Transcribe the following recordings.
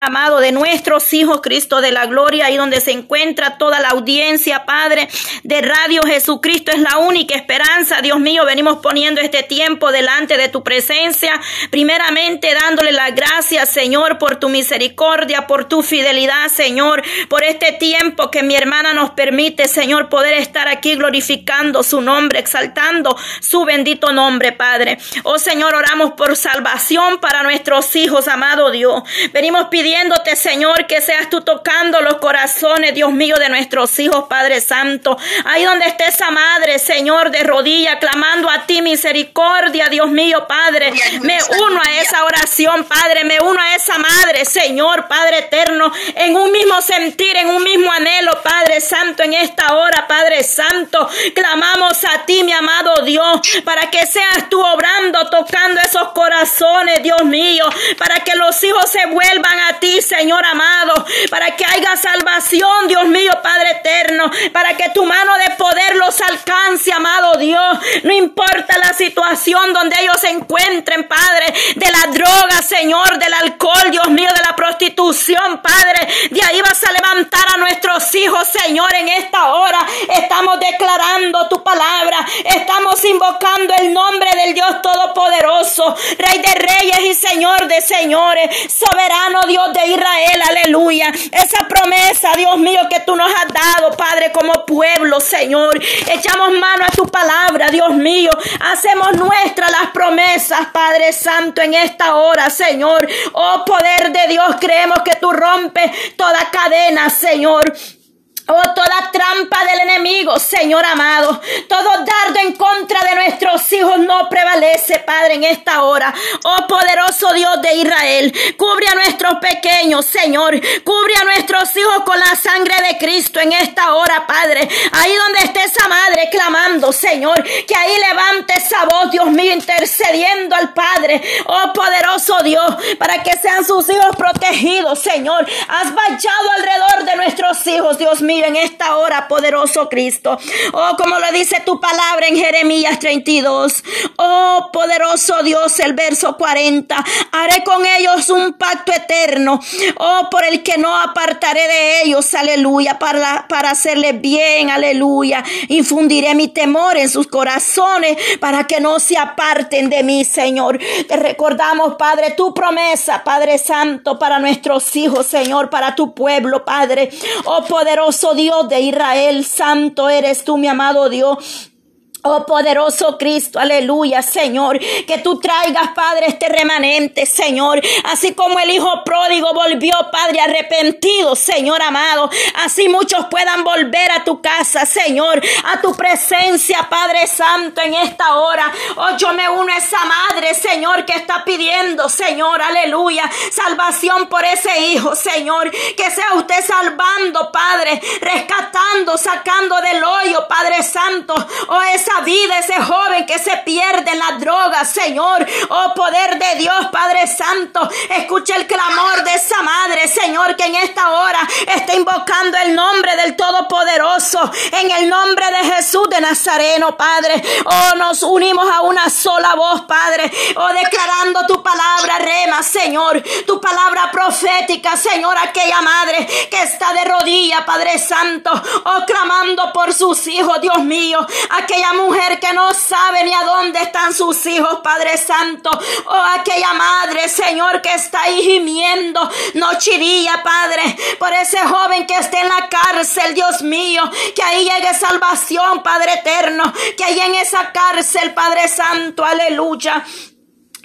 amado, de nuestros hijos, Cristo de la gloria, ahí donde se encuentra toda la audiencia, Padre, de Radio Jesucristo es la única esperanza, Dios mío, venimos poniendo este tiempo delante de tu presencia, primeramente dándole las gracias, Señor, por tu misericordia, por tu fidelidad, Señor, por este tiempo que mi hermana nos permite, Señor, poder estar aquí glorificando su nombre, exaltando su bendito nombre, Padre. Oh Señor, oramos por salvación para nuestros hijos, amado Dios. Venimos pidiendo pidiéndote, Señor, que seas tú tocando los corazones, Dios mío, de nuestros hijos, Padre Santo. Ahí donde esté esa madre, Señor, de rodilla, clamando a ti misericordia, Dios mío, Padre. Me uno a esa oración, Padre. Me uno a esa madre, Señor, Padre eterno, en un mismo sentir, en un mismo anhelo, Padre Santo, en esta hora, Padre Santo. Clamamos a ti, mi amado Dios, para que seas tú obrando, tocando esos corazones, Dios mío, para que los hijos se vuelvan a ti, Señor amado, para que haya salvación, Dios mío, Padre eterno, para que tu mano de poder los alcance, amado Dios. No importa la situación donde ellos se encuentren, Padre, de la droga, Señor, del alcohol, Dios mío, de la prostitución, Padre. De ahí vas a levantar a nuestros hijos, Señor, en esta hora. Estamos declarando tu palabra, estamos invocando el nombre del Dios Todopoderoso, Rey de Reyes y Señor de Señores, soberano Dios de Israel, aleluya. Esa promesa, Dios mío, que tú nos has dado, Padre, como pueblo, Señor. Echamos mano a tu palabra, Dios mío. Hacemos nuestras las promesas, Padre Santo, en esta hora, Señor. Oh, poder de Dios, creemos que tú rompes toda cadena, Señor. Oh, toda trampa del enemigo, Señor amado, todo dardo en contra de nuestros hijos no prevalece, Padre, en esta hora. Oh, poderoso Dios de Israel, cubre a nuestros pequeños, Señor, cubre a nuestros hijos con la sangre de Cristo en esta hora, Padre. Ahí donde esté esa madre clamando, Señor, que ahí levante esa voz, Dios mío, intercediendo al Padre. Oh, poderoso Dios, para que sean sus hijos protegidos, Señor. Has vallado alrededor de nuestros hijos, Dios mío en esta hora, poderoso Cristo. Oh, como lo dice tu palabra en Jeremías 32. Oh, poderoso Dios, el verso 40. Haré con ellos un pacto eterno. Oh, por el que no apartaré de ellos, aleluya, para, para hacerles bien, aleluya. Infundiré mi temor en sus corazones para que no se aparten de mí, Señor. Te recordamos, Padre, tu promesa, Padre Santo, para nuestros hijos, Señor, para tu pueblo, Padre. Oh, poderoso Dios de Israel, santo eres tú, mi amado Dios. Oh poderoso Cristo, aleluya, Señor, que tú traigas, Padre, este remanente, Señor, así como el Hijo pródigo volvió, Padre, arrepentido, Señor amado, así muchos puedan volver a tu casa, Señor, a tu presencia, Padre Santo, en esta hora. Oh, yo me uno a esa madre, Señor, que está pidiendo, Señor, aleluya, salvación por ese Hijo, Señor, que sea usted salvando, Padre, rescatando, sacando del hoyo, Padre Santo, oh, esa vida, ese joven que se pierde en la droga, Señor. Oh poder de Dios, Padre Santo. Escucha el clamor de esa madre, Señor, que en esta hora está invocando el nombre del Todopoderoso. En el nombre de Jesús de Nazareno, Padre. Oh, nos unimos a una sola voz, Padre. Oh, declarando tu palabra, rema, Señor. Tu palabra profética, Señor, aquella madre que está de rodilla, Padre Santo. Oh, clamando por sus hijos, Dios mío. Aquella mujer que no sabe ni a dónde están sus hijos, Padre Santo. Oh, aquella madre, Señor, que está ahí gimiendo noche y día, Padre, por ese joven que está en la cárcel, Dios mío. Que ahí llegue salvación, Padre eterno. Que ahí en esa cárcel, Padre Santo, aleluya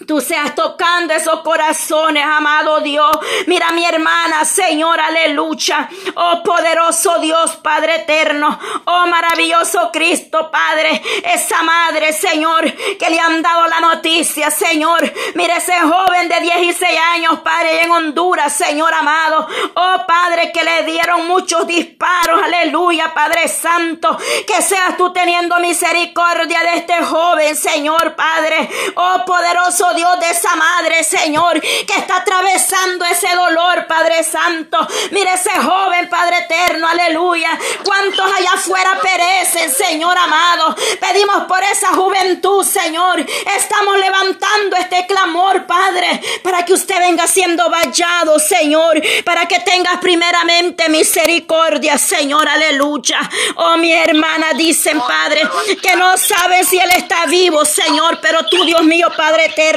Tú seas tocando esos corazones, amado Dios. Mira mi hermana, Señor, aleluya. Oh poderoso Dios, Padre eterno. Oh maravilloso Cristo, Padre. Esa madre, Señor, que le han dado la noticia, Señor. Mira ese joven de 16 años, Padre, en Honduras, Señor amado. Oh Padre, que le dieron muchos disparos, aleluya, Padre Santo. Que seas tú teniendo misericordia de este joven, Señor, Padre. Oh poderoso Dios, de esa madre, Señor, que está atravesando ese dolor, Padre Santo. Mire ese joven, Padre eterno, aleluya. ¿Cuántos allá afuera? perecen, Señor amado. Pedimos por esa juventud, Señor. Estamos levantando este clamor, Padre, para que usted venga siendo vallado, Señor, para que tengas primeramente misericordia, Señor, aleluya. Oh, mi hermana, dicen, Padre, que no sabe si Él está vivo, Señor, pero tú, Dios mío, Padre eterno,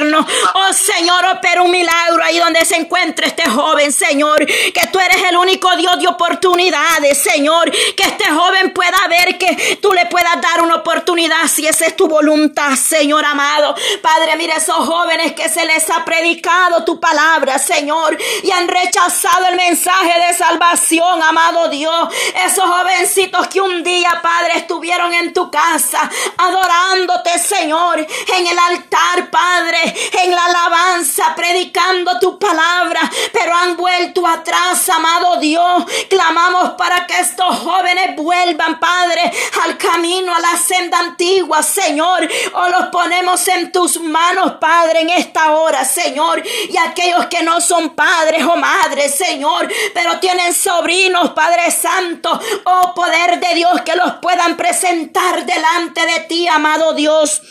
oh Señor, opera un milagro ahí donde se encuentra este joven, Señor, que tú eres el único Dios de oportunidades, Señor, que este joven pueda ver que tú le puedas dar una oportunidad si esa es tu voluntad, Señor amado. Padre, mire esos jóvenes que se les ha predicado tu palabra, Señor, y han rechazado el mensaje de salvación, amado Dios. Esos jovencitos que un día, Padre, estuvieron en tu casa adorándote, Señor, en el altar, Padre, en la alabanza, predicando tu palabra, pero han vuelto atrás, amado Dios. Clamamos para que estos jóvenes vuelvan, Padre, al camino, a la senda antigua, Señor. O los ponemos en tus manos, Padre, en esta hora, Señor. Y aquellos que no son padres o madres, Señor, pero tienen sobrinos, Padre Santo, oh poder de Dios, que los puedan presentar delante de ti, amado Dios.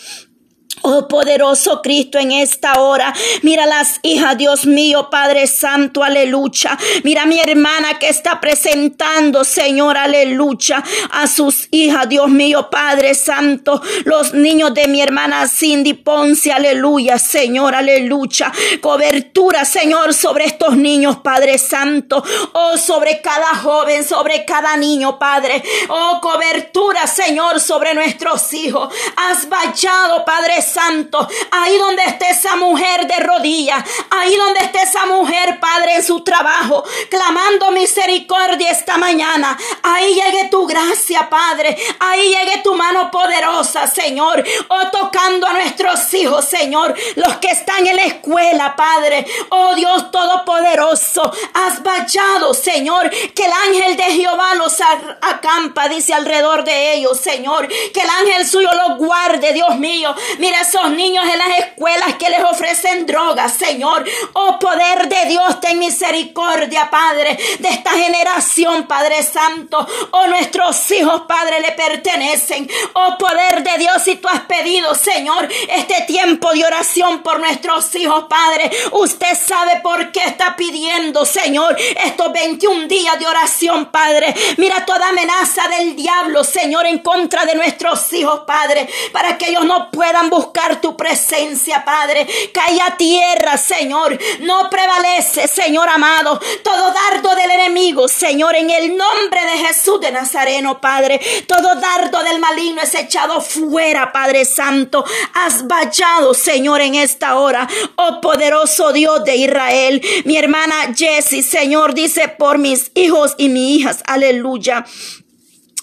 Oh poderoso Cristo en esta hora. Mira las hijas, Dios mío, Padre Santo, aleluya. Mira mi hermana que está presentando, Señor, aleluya, a sus hijas, Dios mío, Padre Santo. Los niños de mi hermana Cindy Ponce, aleluya, Señor, aleluya. Cobertura, Señor, sobre estos niños, Padre Santo. Oh, sobre cada joven, sobre cada niño, Padre. Oh, cobertura, Señor, sobre nuestros hijos. Has vallado, Padre Santo, ahí donde esté esa mujer de rodillas, ahí donde esté esa mujer, Padre, en su trabajo, clamando misericordia esta mañana, ahí llegue tu gracia, Padre, ahí llegue tu mano poderosa, Señor, oh tocando a nuestros hijos, Señor, los que están en la escuela, Padre, oh Dios Todopoderoso, has vallado, Señor, que el ángel de Jehová los acampa, dice alrededor de ellos, Señor, que el ángel suyo los guarde, Dios mío, mira esos niños en las escuelas que les ofrecen drogas, Señor. Oh poder de Dios, ten misericordia, Padre, de esta generación, Padre Santo. Oh nuestros hijos, Padre, le pertenecen. Oh poder de Dios, si tú has pedido, Señor, este tiempo de oración por nuestros hijos, Padre, usted sabe por qué está pidiendo, Señor, estos 21 días de oración, Padre. Mira toda amenaza del diablo, Señor, en contra de nuestros hijos, Padre, para que ellos no puedan buscar tu presencia, Padre. Cae a tierra, Señor. No prevalece, Señor amado, todo dardo del enemigo, Señor, en el nombre de Jesús de Nazareno, Padre. Todo dardo del maligno es echado fuera, Padre Santo. Has vallado, Señor, en esta hora. Oh poderoso Dios de Israel. Mi hermana Jessie, Señor, dice por mis hijos y mis hijas. Aleluya.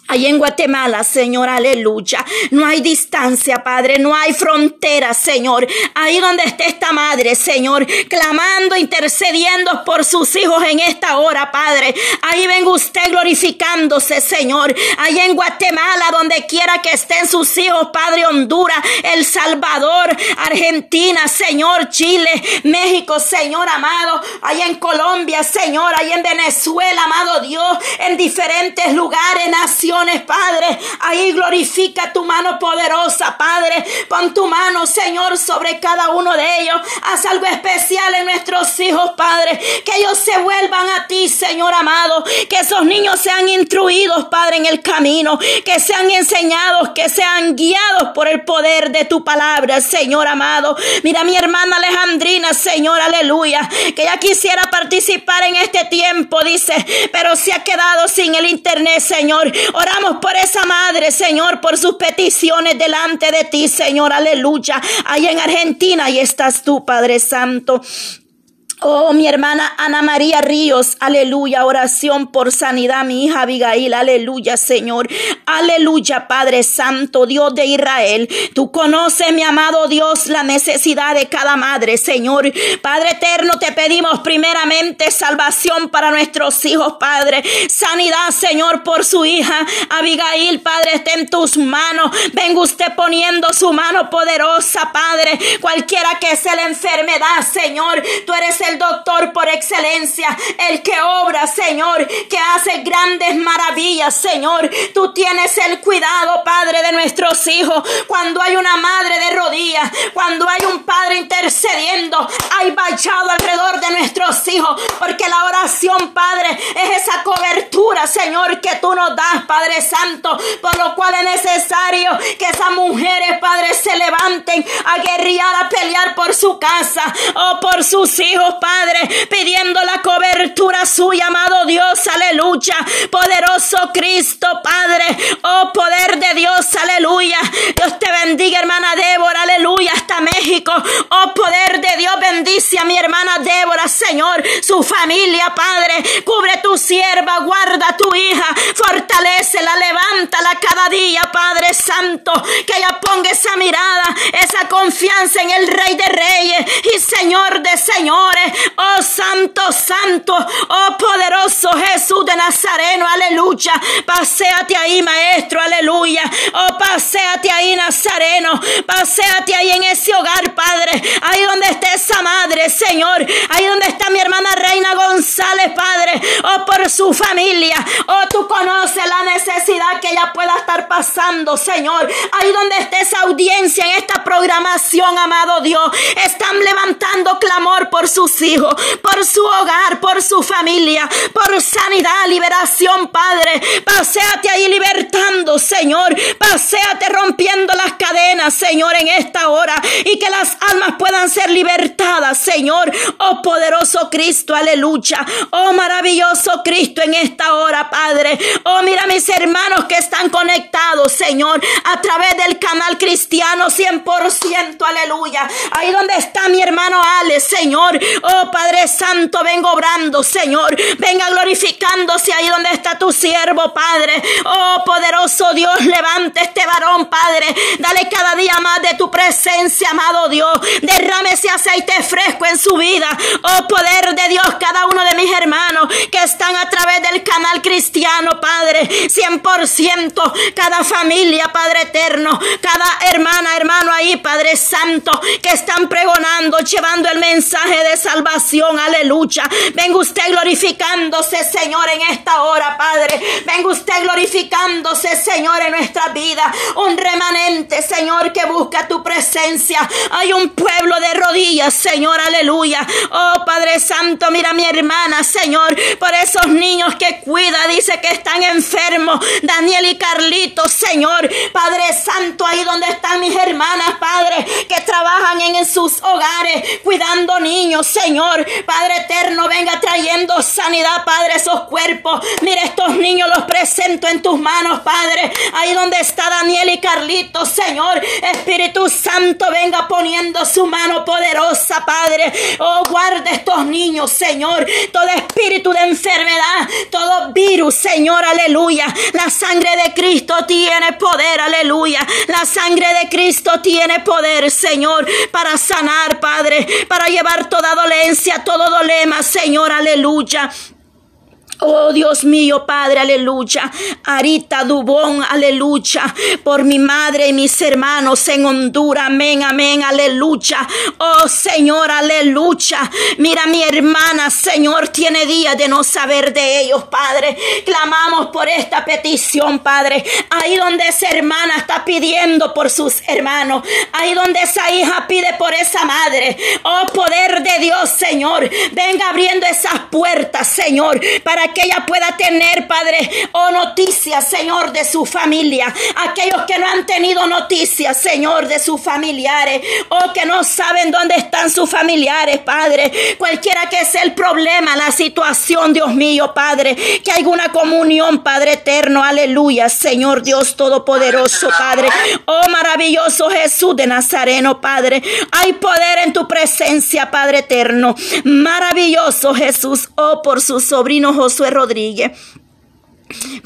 Ahí en Guatemala, Señor, aleluya. No hay distancia, Padre, no hay frontera, Señor. Ahí donde esté esta madre, Señor, clamando, intercediendo por sus hijos en esta hora, Padre. Ahí venga usted glorificándose, Señor. Ahí en Guatemala, donde quiera que estén sus hijos, Padre, Honduras, El Salvador, Argentina, Señor, Chile, México, Señor amado. Ahí en Colombia, Señor, ahí en Venezuela, amado Dios, en diferentes lugares, naciones Padre. Ahí glorifica tu mano poderosa, Padre. Pon tu mano, Señor, sobre cada uno de ellos. Haz algo especial en nuestros hijos, Padre. Que ellos se vuelvan a ti, Señor amado. Que esos niños sean instruidos, Padre, en el camino. Que sean enseñados, que sean guiados por el poder de tu palabra, Señor amado. Mira mi hermana Alejandrina, Señor, aleluya. Que ella quisiera participar en este tiempo, dice, pero se ha quedado sin el internet, Señor. Oramos por esa madre, Señor, por sus peticiones delante de ti, Señor, aleluya. Ahí en Argentina, ahí estás tú, Padre Santo. Oh, mi hermana Ana María Ríos, aleluya, oración por sanidad, mi hija Abigail, aleluya, Señor, aleluya, Padre Santo, Dios de Israel. Tú conoces, mi amado Dios, la necesidad de cada madre, Señor. Padre eterno, te pedimos primeramente salvación para nuestros hijos, Padre. Sanidad, Señor, por su hija Abigail, Padre, esté en tus manos. Venga usted poniendo su mano poderosa, Padre. Cualquiera que sea la enfermedad, Señor, tú eres el doctor por excelencia, el que obra, Señor, que hace grandes maravillas, Señor. Tú tienes el cuidado, Padre, de nuestros hijos. Cuando hay una madre de rodillas, cuando hay un padre intercediendo, hay vallado alrededor de nuestros hijos, porque la oración, Padre, es esa cobertura, Señor, que tú nos das, Padre Santo, por lo cual es necesario que esas mujeres, Padre, se levanten a guerrear, a pelear por su casa o por sus hijos, Padre, pidiendo la cobertura suya, amado Dios, aleluya, poderoso Cristo, Padre, oh poder de Dios, aleluya, Dios te bendiga, hermana Débora, aleluya, hasta México, oh poder de Dios, bendice a mi hermana Débora, Señor, su familia, Padre, cubre tu sierva, guarda tu hija, fortalecela, levántala cada día, Padre Santo, que ella ponga esa mirada, esa confianza en el Rey de Reyes y Señor de Señores, oh Santo, Santo, oh poderoso Jesús de Nazareno, aleluya, paséate ahí, Maestro, aleluya, oh paséate ahí, Nazareno, paséate ahí en ese hogar, Padre, ahí donde está esa madre, Señor, ahí donde está mi hermana Reina González, Padre, oh por su familia, oh tú conoces la necesidad que ella pueda estar pasando, Señor, ahí donde está esa audiencia en esta programación, amado Dios, están levantando clamor por sus hijos, por su hogar, por su familia, por sanidad, liberación, Padre, paséate ahí libertando, Señor, paséate rompiendo las cadenas, Señor, en esta hora y que las almas puedan ser libertadas, Señor, oh poderoso Cristo, aleluya, oh maravilloso Cristo en esta hora, Padre, oh mira mis hermanos que están conectados, Señor, a través del canal cristiano 100%, aleluya, ahí donde está mi hermano Ale, Señor, oh Padre Santo, vengo obrando, Señor, venga glorificándose ahí donde está tu siervo, Padre, oh poderoso Dios, levante este varón, Padre, dale cada día más de tu presencia, amado Dios, derrame ese aceite fresco en su vida, oh poder de Dios, cada uno de mis hermanos que están a través del canal cristiano, Padre, 100%, cada familia, Padre eterno, cada hermana, hermano ahí, Padre Santo, que están pregonando, llevando el mensaje de salvación, aleluya. Venga usted glorificándose, Señor, en esta hora, Padre. Venga usted glorificándose, Señor, en nuestra vida. Un remanente, Señor, que busca tu presencia. Hay un pueblo de rodillas, Señor, aleluya. Oh, Padre Santo, mira mi hermana, Señor, por esos niños que cuida, dice que están enfermos. Daniel y Carlitos, Señor, Padre Santo, ahí donde están mis hermanas, Padre, que trabajan en, sus hogares, cuidando niños, Señor. Padre eterno, venga trayendo sanidad, Padre, esos cuerpos. Mira, estos niños los presento en tus manos, Padre. Ahí donde está Daniel y Carlitos, Señor. Espíritu Santo, venga poniendo su mano poderosa, Padre. Oh, guarda estos niños, Señor. Todo espíritu de enfermedad, todo virus, Señor, aleluya. La sangre de Cristo tiene poder, aleluya. La sangre de Cristo tiene poder, Señor, para sanar, Padre, para llevar toda dolencia, todo dolema, Señor, aleluya. Oh Dios mío, Padre, aleluya. Arita Dubón, aleluya. Por mi madre y mis hermanos en Honduras, amén, amén, aleluya. Oh Señor, aleluya. Mira mi hermana, Señor, tiene días de no saber de ellos, Padre. Clamamos por esta petición, Padre. Ahí donde esa hermana está pidiendo por sus hermanos. Ahí donde esa hija pide por esa madre. Oh poder de Dios, Señor. Venga abriendo esas puertas, Señor, para que ella pueda tener, Padre, oh noticias, Señor, de su familia. Aquellos que no han tenido noticias, Señor, de sus familiares, o oh, que no saben dónde están sus familiares, Padre. Cualquiera que sea el problema, la situación, Dios mío, Padre, que hay una comunión, Padre eterno, aleluya, Señor Dios Todopoderoso, Padre. Oh maravilloso Jesús de Nazareno, Padre. Hay poder en tu presencia, Padre eterno. Maravilloso Jesús, oh por su sobrino Josué Rodríguez.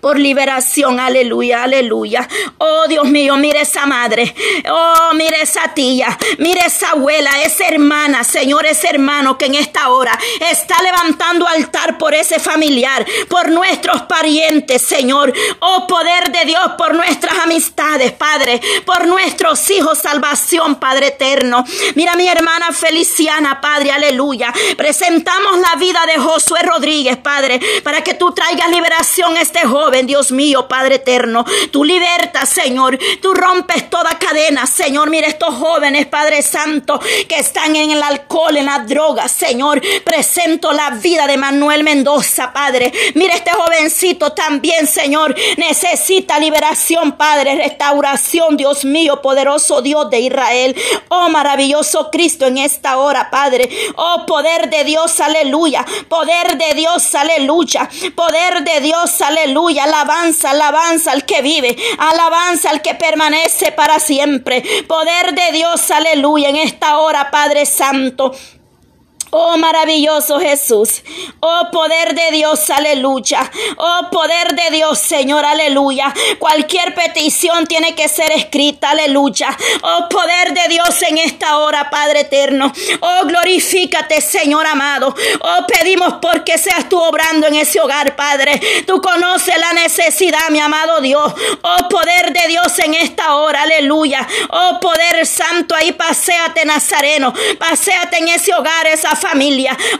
Por liberación, aleluya, aleluya. Oh Dios mío, mire esa madre, oh mire esa tía, mire esa abuela, esa hermana, Señor, ese hermano que en esta hora está levantando altar por ese familiar, por nuestros parientes, Señor. Oh poder de Dios, por nuestras amistades, Padre, por nuestros hijos, salvación, Padre eterno. Mira mi hermana Feliciana, Padre, aleluya. Presentamos la vida de Josué Rodríguez, Padre, para que tú traigas liberación a este joven, Dios mío, Padre eterno. Tú libertas, Señor. Tú rompes toda cadena, Señor. Mira estos jóvenes, Padre Santo, que están en el alcohol, en la droga, Señor. Presento la vida de Manuel Mendoza, Padre. Mira este jovencito también, Señor. Necesita liberación, Padre. Restauración, Dios mío, poderoso Dios de Israel. Oh, maravilloso Cristo en esta hora, Padre. Oh, poder de Dios, aleluya. Poder de Dios, aleluya. Poder de Dios, aleluya. Alabanza, alabanza al que vive. Alabanza al que permanece para siempre. Poder de Dios, aleluya. En esta hora, Padre Santo. Oh maravilloso Jesús. Oh poder de Dios, aleluya. Oh poder de Dios, Señor, aleluya. Cualquier petición tiene que ser escrita, aleluya. Oh poder de Dios en esta hora, Padre eterno. Oh glorifícate, Señor amado. Oh pedimos porque seas tú obrando en ese hogar, Padre. Tú conoces la necesidad, mi amado Dios. Oh poder de Dios en esta hora, aleluya. Oh poder santo, ahí paséate, Nazareno. Paséate en ese hogar, esa familia.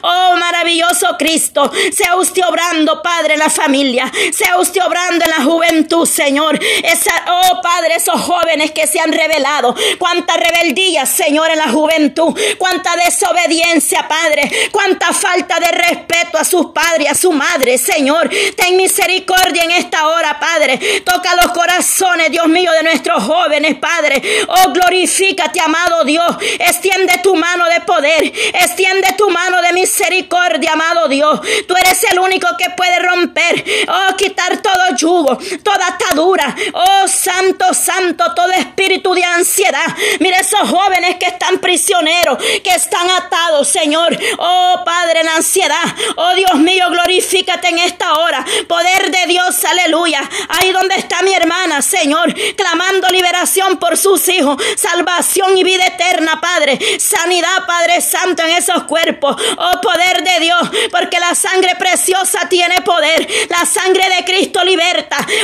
Oh, maravilloso Cristo. Sea usted obrando, Padre, en la familia. Sea usted obrando en la juventud, Señor. Esa, oh, Padre, esos jóvenes que se han revelado. Cuánta rebeldía, Señor, en la juventud. Cuánta desobediencia, Padre. Cuánta falta de respeto a sus padres, a su madre, Señor. Ten misericordia en esta hora, Padre. Toca los corazones, Dios mío, de nuestros jóvenes, Padre. Oh, glorifícate, amado Dios. Extiende tu mano de poder. Extiende tu mano de misericordia, amado Dios. Tú eres el único que puede romper, toda atadura, oh, santo, santo, todo espíritu de ansiedad. Mira esos jóvenes que están prisioneros, que están atados, Señor. Oh, Padre, en ansiedad. Oh, Dios mío, glorifícate en esta hora. Poder de Dios, aleluya. Ahí donde está mi hermana, Señor, clamando liberación por sus hijos, salvación y vida eterna, Padre. Sanidad, Padre Santo, en esos cuerpos Oh poder de Dios, porque la sangre preciosa tiene poder. La sangre de Cristo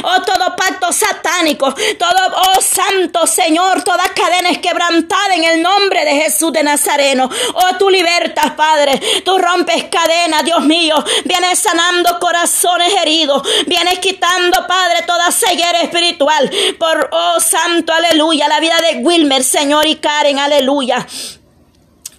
Oh todo pacto satánico, todo, oh santo Señor, toda cadena es quebrantada en el nombre de Jesús de Nazareno. Oh tú libertas, Padre. Tú rompes cadenas, Dios mío. Vienes sanando corazones heridos. Vienes quitando, Padre, toda ceguera espiritual. Por, oh santo, aleluya, la vida de Wilmer, Señor y Karen, aleluya.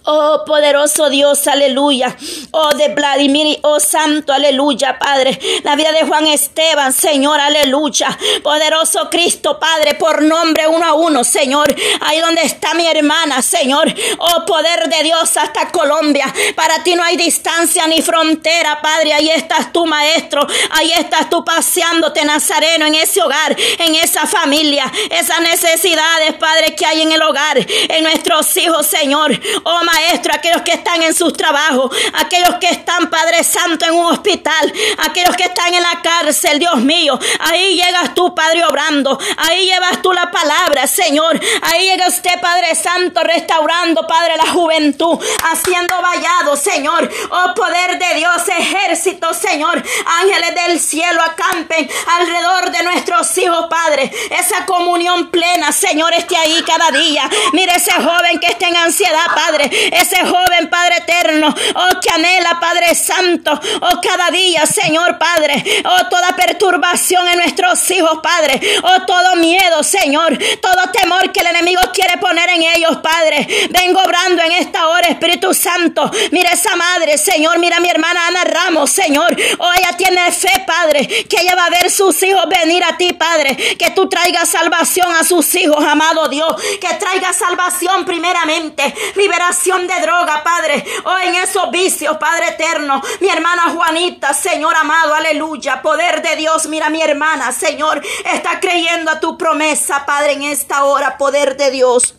Oh poderoso Dios, aleluya. Oh de Vladimir, oh santo, aleluya, Padre. La vida de Juan Esteban, Señor, aleluya. Poderoso Cristo, Padre, por nombre uno a uno, Señor. Ahí donde está mi hermana, Señor. Oh poder de Dios hasta Colombia. Para ti no hay distancia ni frontera, Padre. Ahí estás tú, Maestro. Ahí estás tú paseándote, Nazareno, en ese hogar, en esa familia. Esas necesidades, Padre, que hay en el hogar, en nuestros hijos, Señor. Oh, Maestro, aquellos que están en sus trabajos, aquellos que están, Padre Santo, en un hospital, aquellos que están en la cárcel, Dios mío. Ahí llegas tú, Padre, obrando. Ahí llevas tú la palabra, Señor. Ahí llega usted, Padre Santo, restaurando, Padre, la juventud, haciendo vallado, Señor. Oh, poder de Dios, ejército, Señor. Ángeles del cielo acampen alrededor de nuestros hijos, Padre. Esa comunión plena, Señor, esté ahí cada día. Mire ese joven que está en ansiedad, Padre ese joven Padre eterno, oh que anhela Padre Santo, oh cada día Señor Padre, oh toda perturbación en nuestros hijos Padre, oh todo miedo Señor, todo temor que el enemigo quiere poner en ellos Padre, vengo obrando en esta hora Espíritu Santo, mira esa madre Señor, mira mi hermana Ana Ramos Señor, oh ella tiene fe Padre, que ella va a ver sus hijos venir a ti Padre, que tú traigas salvación a sus hijos, amado Dios, que traiga salvación primeramente, liberación de droga, Padre. Oh, en esos vicios, Padre eterno. Mi hermana Juanita, Señor amado, aleluya. Poder de Dios, mira mi hermana, Señor. Está creyendo a tu promesa, Padre, en esta hora. Poder de Dios.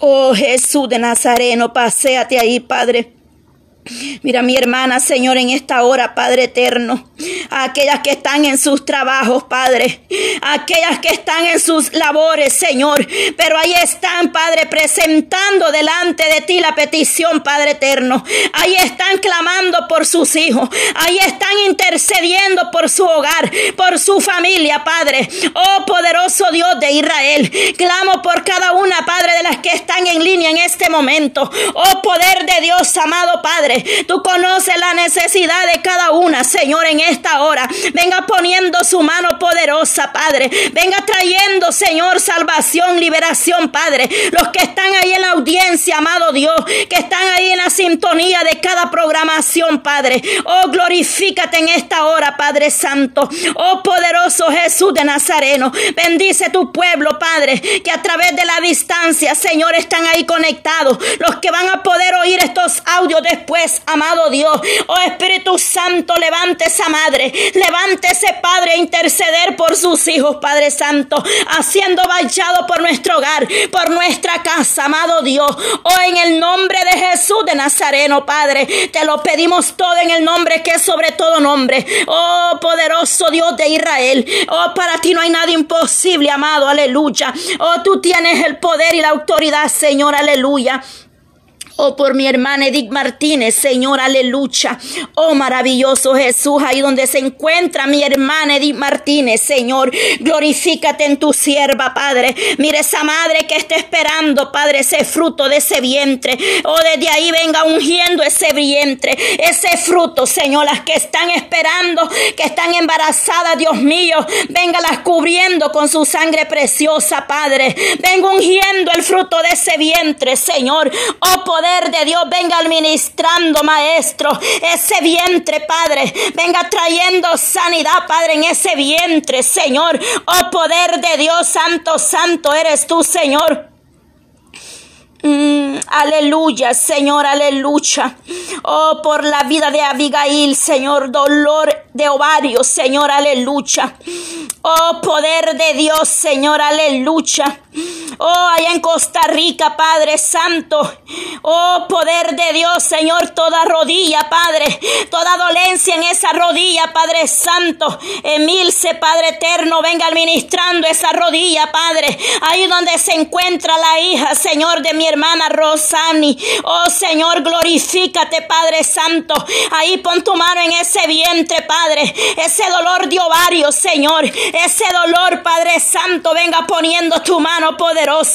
Oh Jesús de Nazareno, paséate ahí, Padre. Mira mi hermana, Señor, en esta hora, Padre eterno. A aquellas que están en sus trabajos, Padre. A aquellas que están en sus labores, Señor. Pero ahí están, Padre, presentando delante de ti la petición, Padre eterno. Ahí están clamando por sus hijos. Ahí están intercediendo por su hogar, por su familia, Padre. Oh poderoso Dios de Israel. Clamo por cada una, Padre, de las que están en línea en este momento. Oh poder de Dios, amado Padre. Tú conoces la necesidad de cada una, Señor, en esta hora. Venga poniendo su mano poderosa, Padre. Venga trayendo, Señor, salvación, liberación, Padre. Los que están ahí en la audiencia, amado Dios, que están ahí en la sintonía de cada programación, Padre. Oh, glorifícate en esta hora, Padre Santo. Oh, poderoso Jesús de Nazareno. Bendice tu pueblo, Padre, que a través de la distancia, Señor, están ahí conectados. Los que van a poder oír estos audios después amado Dios. Oh Espíritu Santo, levante esa madre, levante ese Padre a interceder por sus hijos, Padre Santo, haciendo vallado por nuestro hogar, por nuestra casa, amado Dios. Oh, en el nombre de Jesús de Nazareno, Padre, te lo pedimos todo en el nombre que es sobre todo nombre. Oh, poderoso Dios de Israel. Oh, para ti no hay nada imposible, amado, aleluya. Oh, tú tienes el poder y la autoridad, Señor, aleluya. Oh, por mi hermana Edith Martínez, Señor, aleluya. Oh, maravilloso Jesús, ahí donde se encuentra mi hermana Edith Martínez, Señor. Glorifícate en tu sierva, Padre. Mire esa madre que está esperando, Padre, ese fruto de ese vientre. Oh, desde ahí venga ungiendo ese vientre, ese fruto, Señor. Las que están esperando, que están embarazadas, Dios mío, venga las cubriendo con su sangre preciosa, Padre. Venga ungiendo el fruto de ese vientre, Señor. Oh, poder de Dios venga administrando, Maestro, ese vientre, Padre. Venga trayendo sanidad, Padre, en ese vientre, Señor. Oh, poder de Dios, Santo, Santo eres tú, Señor. Mm, aleluya, Señor, aleluya. Oh, por la vida de Abigail, Señor, dolor de ovario, Señor, aleluya. Oh, poder de Dios, Señor, aleluya. Oh, allá en Costa Rica, Padre Santo. Oh, poder de Dios, Señor, toda rodilla, Padre. Toda dolencia en esa rodilla, Padre Santo. Emilce, Padre eterno, venga administrando esa rodilla, Padre. Ahí donde se encuentra la hija, Señor, de mi hermana Rosani. Oh, Señor, glorifícate, Padre Santo. Ahí pon tu mano en ese vientre, Padre. Ese dolor de ovario, Señor. Ese dolor, Padre Santo, venga poniendo tu mano poderosa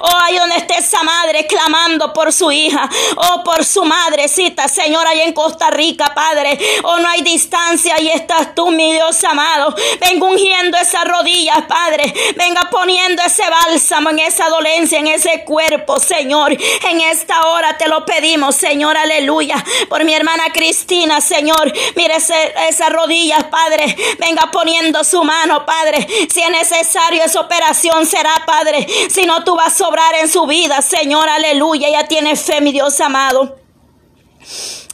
Oh, ahí donde esté esa madre clamando por su hija. Oh, por su madrecita, Señor, ahí en Costa Rica, Padre. Oh, no hay distancia. Ahí estás tú, mi Dios amado. Venga ungiendo esas rodillas, Padre. Venga poniendo ese bálsamo en esa dolencia, en ese cuerpo, Señor. En esta hora te lo pedimos, Señor, aleluya. Por mi hermana Cristina, Señor. Mire esas rodillas, Padre. Venga poniendo su mano, Padre. Si es necesario esa operación, será, Padre si no tú vas a sobrar en su vida, Señor, aleluya. Ya tiene fe, mi Dios amado.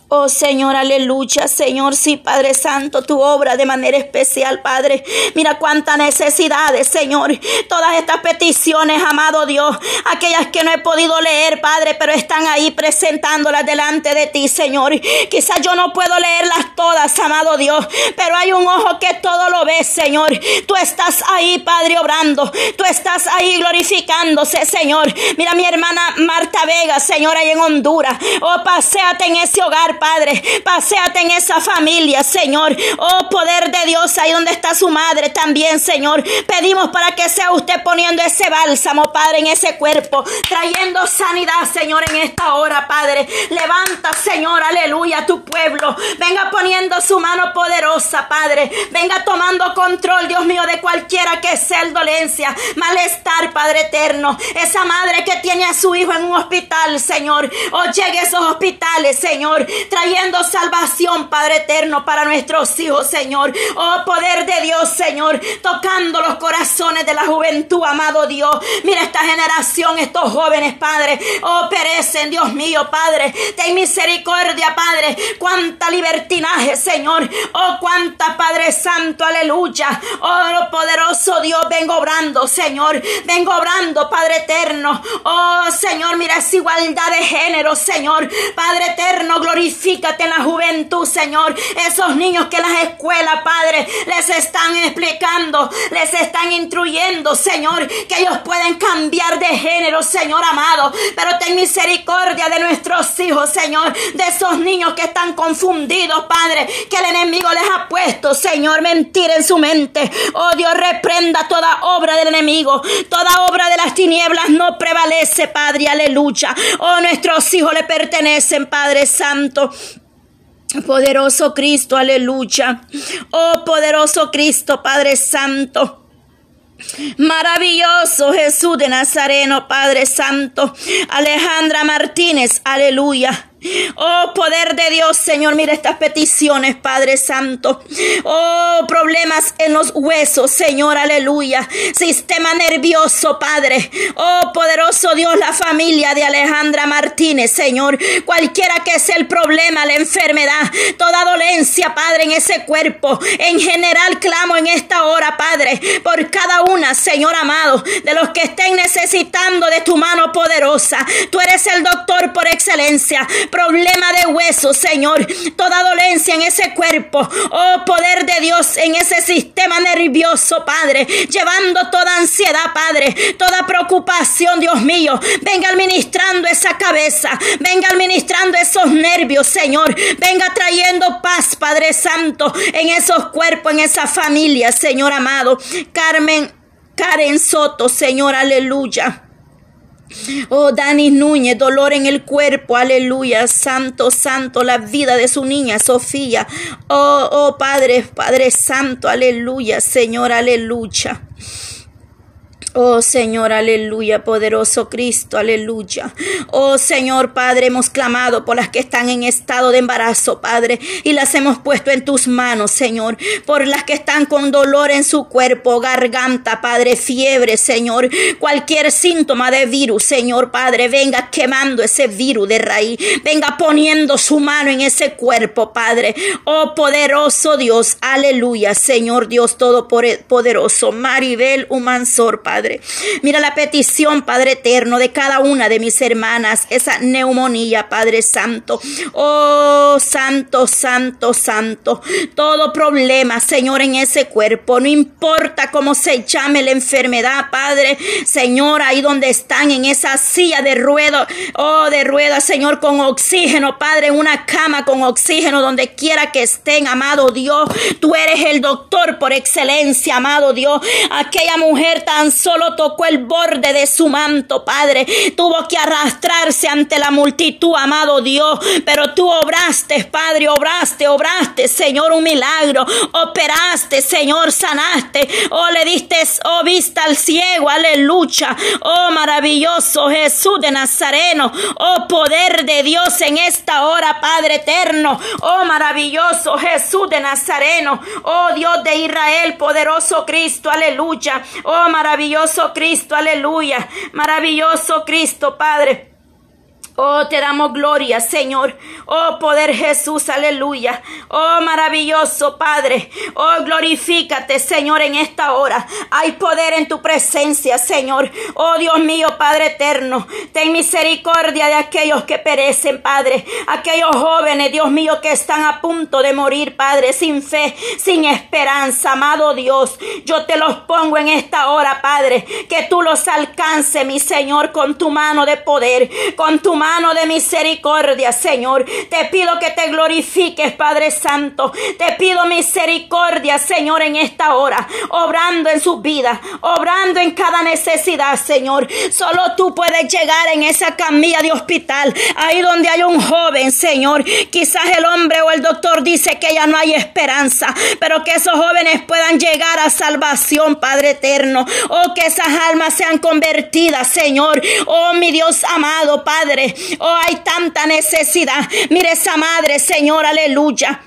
Oh Señor, aleluya, Señor, sí, Padre Santo, tu obra de manera especial, Padre. Mira cuántas necesidades, Señor. Todas estas peticiones, amado Dios, aquellas que no he podido leer, Padre, pero están ahí presentándolas delante de ti, Señor. Quizás yo no puedo leerlas todas, amado Dios, pero hay un ojo que todo lo ve, Señor. Tú estás ahí, Padre, obrando. Tú estás ahí glorificándose, Señor. Mira mi hermana Marta Vega, Señor, ahí en Honduras. Oh, paséate en ese hogar, Padre. Paseate en esa familia, Señor. Oh, poder de Dios, ahí donde está su madre también, Señor. Pedimos para que sea usted poniendo ese bálsamo, Padre, en ese cuerpo, trayendo sanidad, Señor, en esta hora, Padre. Levanta, Señor, aleluya, tu pueblo. Venga poniendo su mano poderosa, Padre. Venga tomando control, Dios mío, de cualquiera que sea el dolencia, malestar, Padre eterno. Esa madre que tiene a su hijo en un hospital, Señor. Oh, llegue a esos hospitales, Señor trayendo salvación, Padre eterno, para nuestros hijos, Señor. Oh, poder de Dios, Señor, tocando los corazones de la juventud, amado Dios. Mira esta generación, estos jóvenes, Padre. Oh, perecen, Dios mío, Padre. Ten misericordia, Padre. Cuánta libertinaje, Señor. Oh, cuánta Padre Santo, aleluya. Oh, poderoso Dios, vengo obrando, Señor. Vengo obrando, Padre eterno. Oh, Señor, mira esa igualdad de género, Señor. Padre eterno, glorifícate en la juventud, Señor. Esos niños que en las escuelas, Padre, les están explicando, les están instruyendo, Señor, que ellos pueden cambiar de género, Señor amado. Pero ten misericordia de nuestros hijos, Señor, de esos niños que están confundidos, Padre, que el enemigo les ha puesto, Señor, mentira en su mente. Oh Dios, reprenda toda obra del enemigo, toda obra de las tinieblas no prevalece, Padre, aleluya. Oh, nuestros hijos le pertenecen, Padre Santo. Poderoso Cristo, aleluya. Oh, poderoso Cristo, Padre Santo. Maravilloso Jesús de Nazareno, Padre Santo. Alejandra Martínez, aleluya. Oh, poder de Dios, Señor, mira estas peticiones, Padre Santo. Oh, problemas en los huesos, Señor, aleluya. Sistema nervioso, Padre. Oh, poderoso Dios, la familia de Alejandra Martínez, Señor. Cualquiera que sea el problema, la enfermedad, toda dolencia, Padre, en ese cuerpo. En general, clamo en esta hora, Padre, por cada una, Señor amado, de los que estén necesitando de tu mano poderosa. Tú eres el doctor por excelencia problema de hueso, Señor, toda dolencia en ese cuerpo, oh poder de Dios en ese sistema nervioso, Padre, llevando toda ansiedad, Padre, toda preocupación, Dios mío, venga administrando esa cabeza, venga administrando esos nervios, Señor, venga trayendo paz, Padre Santo, en esos cuerpos, en esa familia, Señor amado. Carmen, Karen Soto, Señor, aleluya. Oh, Dani Núñez, dolor en el cuerpo, aleluya, santo, santo, la vida de su niña, Sofía. Oh, oh, Padre, Padre Santo, aleluya, Señor, aleluya. Oh Señor, aleluya, poderoso Cristo, aleluya. Oh Señor Padre, hemos clamado por las que están en estado de embarazo, Padre, y las hemos puesto en tus manos, Señor. Por las que están con dolor en su cuerpo, garganta, Padre, fiebre, Señor. Cualquier síntoma de virus, Señor Padre, venga quemando ese virus de raíz. Venga poniendo su mano en ese cuerpo, Padre. Oh poderoso Dios, aleluya, Señor Dios Todopoderoso. Maribel Humansor, Padre. Mira la petición, Padre eterno, de cada una de mis hermanas, esa neumonía, Padre Santo. Oh, Santo, Santo, Santo. Todo problema, Señor, en ese cuerpo, no importa cómo se llame la enfermedad, Padre. Señor, ahí donde están, en esa silla de ruedo, oh, de ruedas, Señor, con oxígeno, Padre, en una cama con oxígeno, donde quiera que estén, amado Dios. Tú eres el doctor por excelencia, amado Dios. Aquella mujer tan solo solo tocó el borde de su manto, Padre. Tuvo que arrastrarse ante la multitud, amado Dios. Pero tú obraste, Padre, obraste, obraste, Señor, un milagro. Operaste, Señor, sanaste. Oh, le diste, oh, vista al ciego, aleluya. Oh, maravilloso Jesús de Nazareno. Oh, poder de Dios en esta hora, Padre eterno. Oh, maravilloso Jesús de Nazareno. Oh, Dios de Israel, poderoso Cristo, aleluya. Oh, maravilloso Cristo, aleluya. Maravilloso Cristo, Padre. Oh, te damos gloria, Señor. Oh, poder Jesús, aleluya. Oh, maravilloso Padre. Oh, glorifícate, Señor, en esta hora. Hay poder en tu presencia, Señor. Oh, Dios mío, Padre eterno. Ten misericordia de aquellos que perecen, Padre. Aquellos jóvenes, Dios mío, que están a punto de morir, Padre, sin fe, sin esperanza, amado Dios. Yo te los pongo en esta hora, Padre. Que tú los alcances, mi Señor, con tu mano de poder, con tu mano mano de misericordia, Señor. Te pido que te glorifiques, Padre Santo. Te pido misericordia, Señor, en esta hora, obrando en su vida, obrando en cada necesidad, Señor. Solo tú puedes llegar en esa camilla de hospital, ahí donde hay un joven, Señor. Quizás el hombre o el doctor dice que ya no hay esperanza, pero que esos jóvenes puedan llegar a salvación, Padre eterno. Oh, que esas almas sean convertidas, Señor. Oh, mi Dios amado, Padre. Oh, hay tanta necesidad. Mire esa madre, Señor, aleluya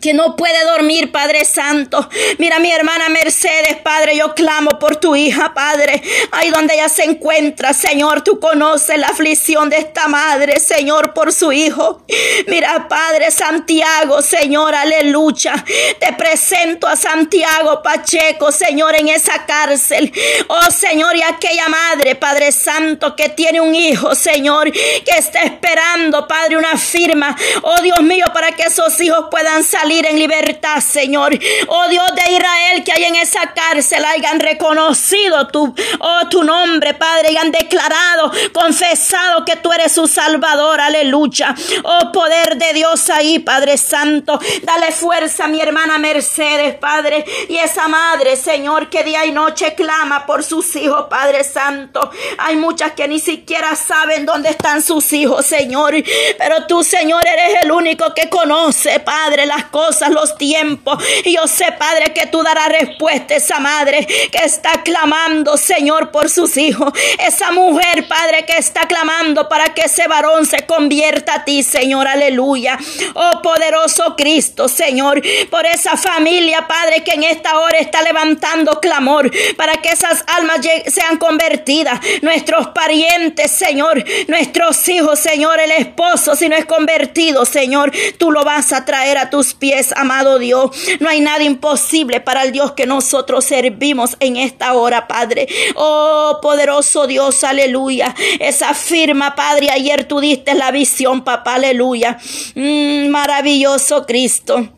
que no puede dormir, Padre Santo. Mira mi hermana Mercedes, Padre, yo clamo por tu hija, Padre. Ahí donde ella se encuentra, Señor, tú conoces la aflicción de esta madre, Señor, por su hijo. Mira, Padre Santiago, Señor, aleluya. Te presento a Santiago Pacheco, Señor, en esa cárcel. Oh, Señor, y aquella madre, Padre Santo, que tiene un hijo, Señor, que está esperando, Padre, una firma. Oh, Dios mío, para que esos hijos puedan salir en libertad, Señor. Oh Dios de Israel, que hay en esa cárcel hayan reconocido tu, oh, tu nombre, Padre, y han declarado, confesado que tú eres su Salvador. Aleluya. Oh poder de Dios ahí, Padre Santo. Dale fuerza a mi hermana Mercedes, Padre, y esa madre, Señor, que día y noche clama por sus hijos, Padre Santo. Hay muchas que ni siquiera saben dónde están sus hijos, Señor. Pero tú, Señor, eres el único que conoce, Padre, las cosas, los tiempos. Y yo sé, Padre, que tú darás respuesta a esa madre que está clamando, Señor, por sus hijos. Esa mujer, Padre, que está clamando para que ese varón se convierta a ti, Señor. Aleluya. Oh, poderoso Cristo, Señor, por esa familia, Padre, que en esta hora está levantando clamor para que esas almas sean convertidas. Nuestros parientes, Señor, nuestros hijos, Señor, el esposo, si no es convertido, Señor, tú lo vas a traer a tus pies amado Dios. No hay nada imposible para el Dios que nosotros servimos en esta hora, Padre. Oh, poderoso Dios, aleluya. Esa firma, Padre, ayer tú diste la visión, papá, aleluya. Mm, maravilloso Cristo.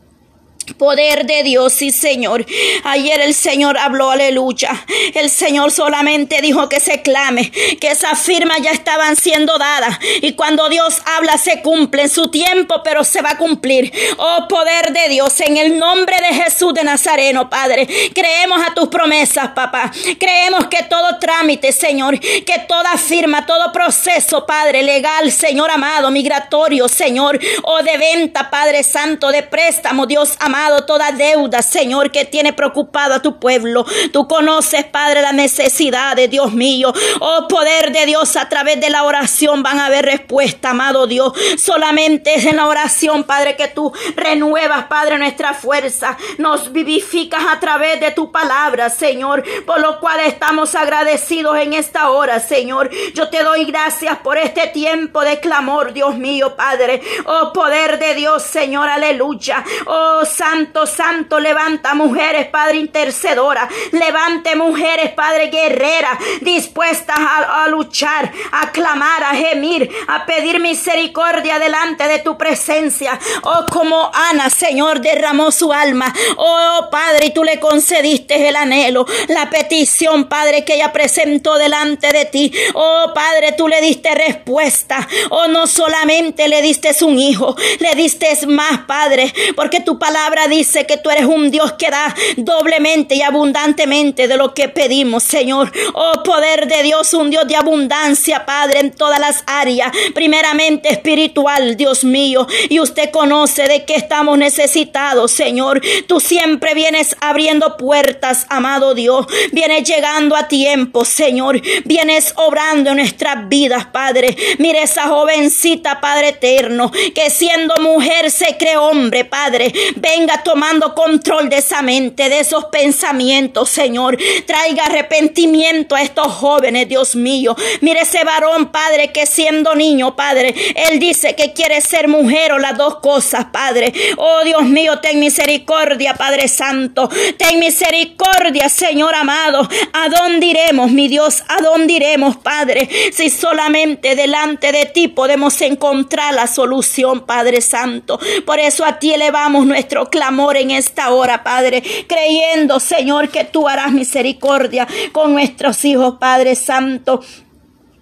Poder de Dios, sí Señor. Ayer el Señor habló, aleluya. El Señor solamente dijo que se clame, que esas firmas ya estaban siendo dadas. Y cuando Dios habla se cumple en su tiempo, pero se va a cumplir. Oh poder de Dios, en el nombre de Jesús de Nazareno, Padre. Creemos a tus promesas, papá. Creemos que todo trámite, Señor, que toda firma, todo proceso, Padre, legal, Señor amado, migratorio, Señor, o de venta, Padre Santo, de préstamo, Dios amado toda deuda, Señor, que tiene preocupado a tu pueblo. Tú conoces, Padre, la necesidad de Dios mío. Oh, poder de Dios, a través de la oración van a haber respuesta, amado Dios. Solamente es en la oración, Padre, que tú renuevas, Padre, nuestra fuerza. Nos vivificas a través de tu palabra, Señor, por lo cual estamos agradecidos en esta hora, Señor. Yo te doy gracias por este tiempo de clamor, Dios mío, Padre. Oh, poder de Dios, Señor, aleluya. Oh, santo, santo, levanta mujeres, Padre intercedora, levante mujeres, Padre guerrera, dispuestas a, luchar, a clamar, a gemir, a pedir misericordia delante de tu presencia. Oh, como Ana, Señor, derramó su alma. Oh, Padre, y tú le concediste el anhelo, la petición, Padre, que ella presentó delante de ti. Oh, Padre, tú le diste respuesta. Oh, no solamente le diste un hijo, le diste más, Padre, porque tu palabra dice que tú eres un Dios que da doblemente y abundantemente de lo que pedimos, Señor. Oh, poder de Dios, un Dios de abundancia, Padre, en todas las áreas. Primeramente espiritual, Dios mío. Y usted conoce de qué estamos necesitados, Señor. Tú siempre vienes abriendo puertas, amado Dios. Vienes llegando a tiempo, Señor. Vienes obrando en nuestras vidas, Padre. Mire esa jovencita, Padre eterno, que siendo mujer se cree hombre, Padre. Ven tomando control de esa mente, de esos pensamientos, Señor. Traiga arrepentimiento a estos jóvenes, Dios mío. Mire ese varón, Padre, que siendo niño, Padre, él dice que quiere ser mujer o las dos cosas, Padre. Oh, Dios mío, ten misericordia, Padre Santo. Ten misericordia, Señor amado. ¿A dónde iremos, mi Dios? ¿A dónde iremos, Padre? Si solamente delante de ti podemos encontrar la solución, Padre Santo. Por eso a ti elevamos nuestro clamor en esta hora, Padre, creyendo, Señor, que tú harás misericordia con nuestros hijos, Padre Santo.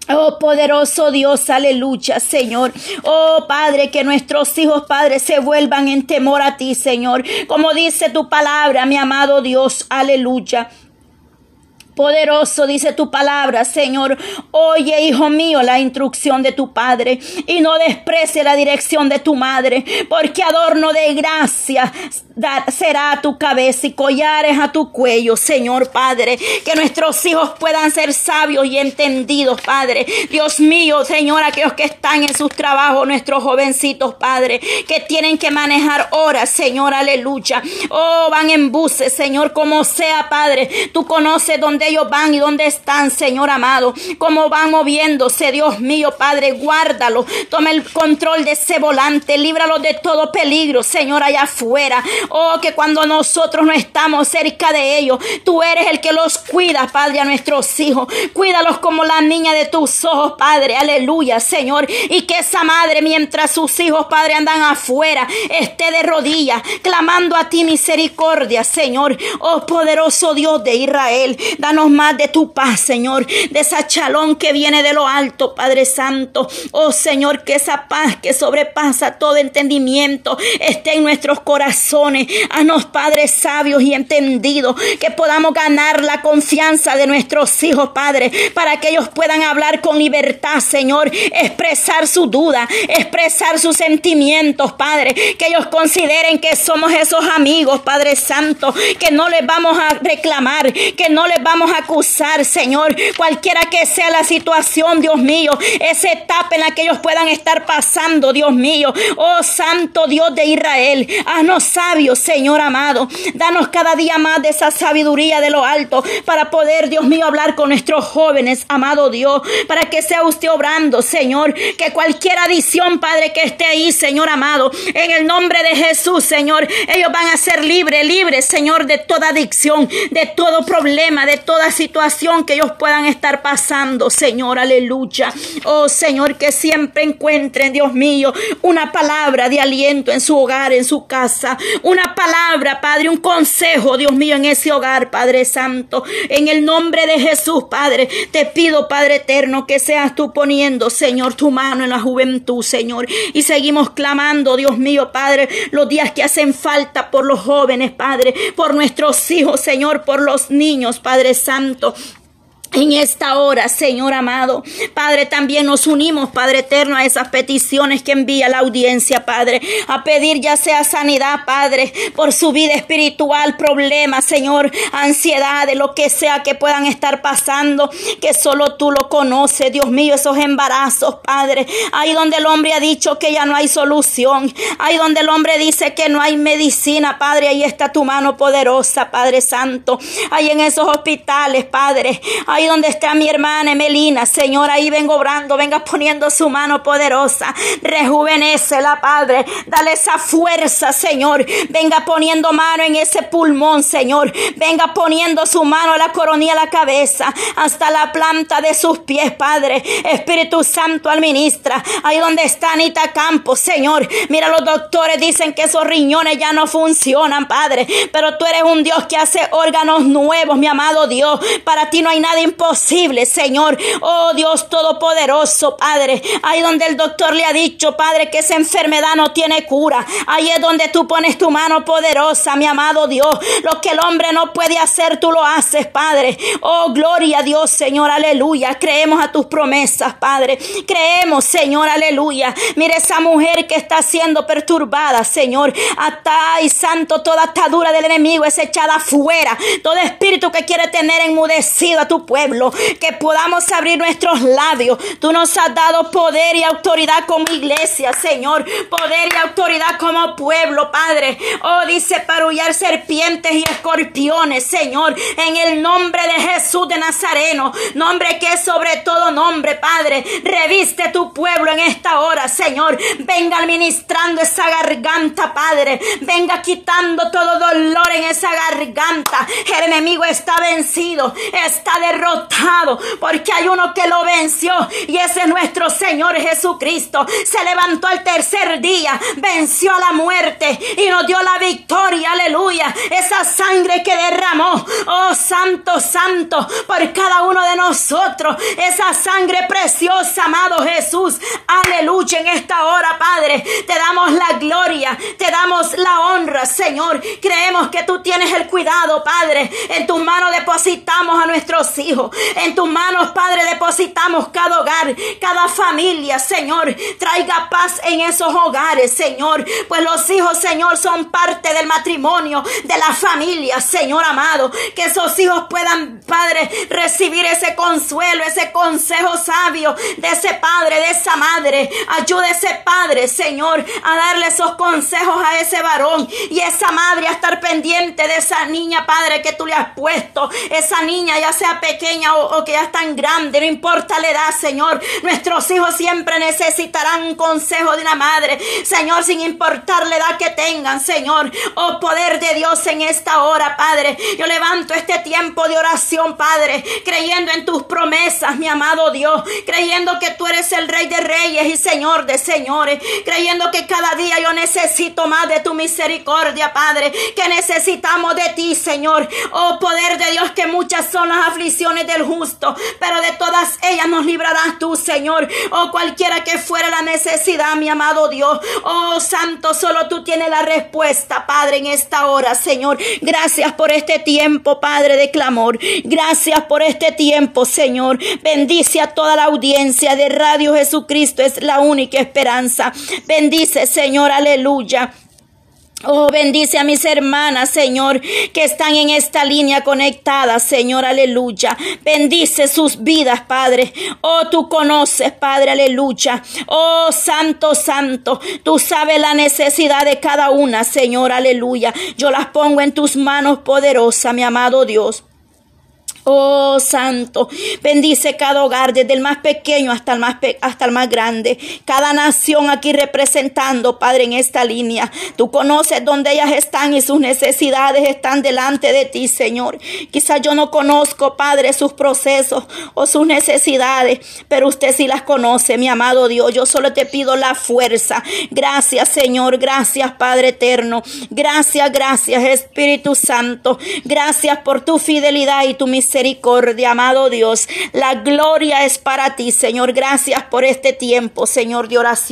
Oh poderoso Dios, aleluya, Señor. Oh Padre, que nuestros hijos, Padre, se vuelvan en temor a ti, Señor. Como dice tu palabra, mi amado Dios, aleluya. Poderoso dice tu palabra, Señor. Oye, hijo mío, la instrucción de tu Padre y no desprecie la dirección de tu madre, porque adorno de gracia será a tu cabeza y collares a tu cuello, Señor Padre. Que nuestros hijos puedan ser sabios y entendidos, Padre. Dios mío, Señor, aquellos que están en sus trabajos, nuestros jovencitos, Padre, que tienen que manejar horas, Señor, aleluya. Oh, van en buses, Señor, como sea, Padre. Tú conoces dónde ellos van y dónde están, Señor amado. Cómo van moviéndose, Dios mío, Padre, guárdalo. Toma el control de ese volante, líbralo de todo peligro, Señor, allá afuera. Oh, que cuando nosotros no estamos cerca de ellos, tú eres el que los cuida, Padre, a nuestros hijos. Cuídalos como la niña de tus ojos, Padre. Aleluya, Señor. Y que esa madre, mientras sus hijos, Padre, andan afuera, esté de rodillas, clamando a ti misericordia, Señor. Oh, poderoso Dios de Israel más de tu paz, Señor, de esa chalón que viene de lo alto, Padre Santo. Oh Señor, que esa paz que sobrepasa todo entendimiento esté en nuestros corazones. Haznos Padres sabios y entendidos, que podamos ganar la confianza de nuestros hijos, Padre, para que ellos puedan hablar con libertad, Señor, expresar su duda, expresar sus sentimientos, Padre, que ellos consideren que somos esos amigos, Padre Santo, que no les vamos a reclamar, que no les vamos acusar, Señor, cualquiera que sea la situación, Dios mío, esa etapa en la que ellos puedan estar pasando, Dios mío. Oh Santo Dios de Israel, haznos sabios, Señor amado. Danos cada día más de esa sabiduría de lo alto para poder, Dios mío, hablar con nuestros jóvenes, amado Dios, para que sea usted obrando, Señor, que cualquier adición, Padre, que esté ahí, Señor amado, en el nombre de Jesús, Señor, ellos van a ser libres, libres, Señor, de toda adicción, de todo problema, de toda situación que ellos puedan estar pasando, Señor, aleluya. Oh Señor, que siempre encuentren, Dios mío, una palabra de aliento en su hogar, en su casa, una palabra, Padre, un consejo, Dios mío, en ese hogar, Padre Santo. En el nombre de Jesús, Padre, te pido, Padre eterno, que seas tú poniendo, Señor, tu mano en la juventud, Señor. Y seguimos clamando, Dios mío, Padre, los días que hacen falta por los jóvenes, Padre, por nuestros hijos, Señor, por los niños, Padre Santo en esta hora, Señor amado. Padre, también nos unimos, Padre eterno, a esas peticiones que envía la audiencia, Padre, a pedir ya sea sanidad, Padre, por su vida espiritual, problemas, Señor, ansiedad, de lo que sea que puedan estar pasando, que solo tú lo conoces, Dios mío, esos embarazos, Padre. Ahí donde el hombre ha dicho que ya no hay solución, ahí donde el hombre dice que no hay medicina, Padre, ahí está tu mano poderosa, Padre Santo. Ahí en esos hospitales, Padre, ahí donde está mi hermana Emelina, Señor, ahí vengo obrando, venga poniendo su mano poderosa. la Padre. Dale esa fuerza, Señor. Venga poniendo mano en ese pulmón, Señor. Venga poniendo su mano a la coronilla a la cabeza, hasta la planta de sus pies, Padre. Espíritu Santo administra. Ahí donde está Anita Campos, Señor. Mira, los doctores dicen que esos riñones ya no funcionan, Padre. Pero tú eres un Dios que hace órganos nuevos, mi amado Dios. Para ti no hay nada imposible, Señor. Oh Dios Todopoderoso, Padre. Ahí donde el doctor le ha dicho, Padre, que esa enfermedad no tiene cura. Ahí es donde tú pones tu mano poderosa, mi amado Dios. Lo que el hombre no puede hacer, tú lo haces, Padre. Oh, gloria a Dios, Señor, aleluya. Creemos a tus promesas, Padre. Creemos, Señor, aleluya. Mire esa mujer que está siendo perturbada, Señor. Hasta, y santo, toda atadura del enemigo es echada fuera. Todo espíritu que quiere tener enmudecido a tu pueblo que podamos abrir nuestros labios. Tú nos has dado poder y autoridad como iglesia, Señor, poder y autoridad como pueblo, Padre. Oh, dice para huyar serpientes y escorpiones, Señor, en el nombre de Jesús de Nazareno, nombre que es sobre todo nombre, Padre. Reviste tu pueblo en esta hora, Señor. Venga administrando esa garganta, Padre. Venga quitando todo dolor en esa garganta. El enemigo está vencido, está derrotado porque hay uno que lo venció y ese es nuestro Señor Jesucristo. Se levantó al tercer día, venció a la muerte y nos dio la victoria, aleluya, esa sangre que derramó, oh santo, santo, por cada uno de nosotros, esa sangre preciosa, amado Jesús, aleluya, en esta hora, Padre, te damos la gloria, te damos la honra, Señor, creemos que tú tienes el cuidado, Padre, en tus manos depositamos a nuestros hijos, en tus manos, Padre, depositamos cada hogar, cada familia, Señor, traiga paz en esos hogares, Señor, pues los hijos, Señor, son parte del matrimonio, de la familia, Señor amado. Que esos hijos puedan, Padre, recibir ese consuelo, ese consejo sabio de ese padre, de esa madre. Ayude a ese padre, Señor, a darle esos consejos a ese varón y esa madre a estar pendiente de esa niña, Padre, que tú le has puesto. Esa niña, ya sea pequeña o, o que ya es tan grande, no importa la edad, Señor. Nuestros hijos siempre necesitarán consejo de una madre, Señor, sin importar la edad que tengan, Señor. Oh poder de Dios en esta hora, Padre. Yo levanto este tiempo de oración, Padre, creyendo en tus promesas, mi amado Dios, creyendo que tú eres el Rey de Reyes y Señor de Señores, creyendo que cada día yo necesito más de tu misericordia, Padre, que necesitamos de ti, Señor. Oh poder de Dios, que muchas son las aflicciones del justo, pero de todas ellas nos librarás tú, Señor. Oh cualquiera que fuera la necesidad, mi amado Dios. Oh Santo, solo tú tienes la respuesta, Padre, en esta hora, Señor. Gracias por este tiempo, Padre, de clamor. Gracias por este tiempo, Señor. Bendice a toda la audiencia de Radio Jesucristo. Es la única esperanza. Bendice, Señor. Aleluya. Oh, bendice a mis hermanas, Señor, que están en esta línea conectada, Señor, aleluya. Bendice sus vidas, Padre. Oh, tú conoces, Padre, aleluya. Oh, Santo, Santo, tú sabes la necesidad de cada una, Señor, aleluya. Yo las pongo en tus manos poderosa, mi amado Dios. Oh Santo, bendice cada hogar, desde el más pequeño hasta el más, hasta el más grande. Cada nación aquí representando, Padre, en esta línea. Tú conoces dónde ellas están y sus necesidades están delante de ti, Señor. Quizás yo no conozco, Padre, sus procesos o sus necesidades, pero usted sí las conoce, mi amado Dios. Yo solo te pido la fuerza. Gracias, Señor. Gracias, Padre eterno. Gracias, gracias, Espíritu Santo. Gracias por tu fidelidad y tu misericordia misericordia, amado Dios. La gloria es para ti, Señor. Gracias por este tiempo, Señor, de oración.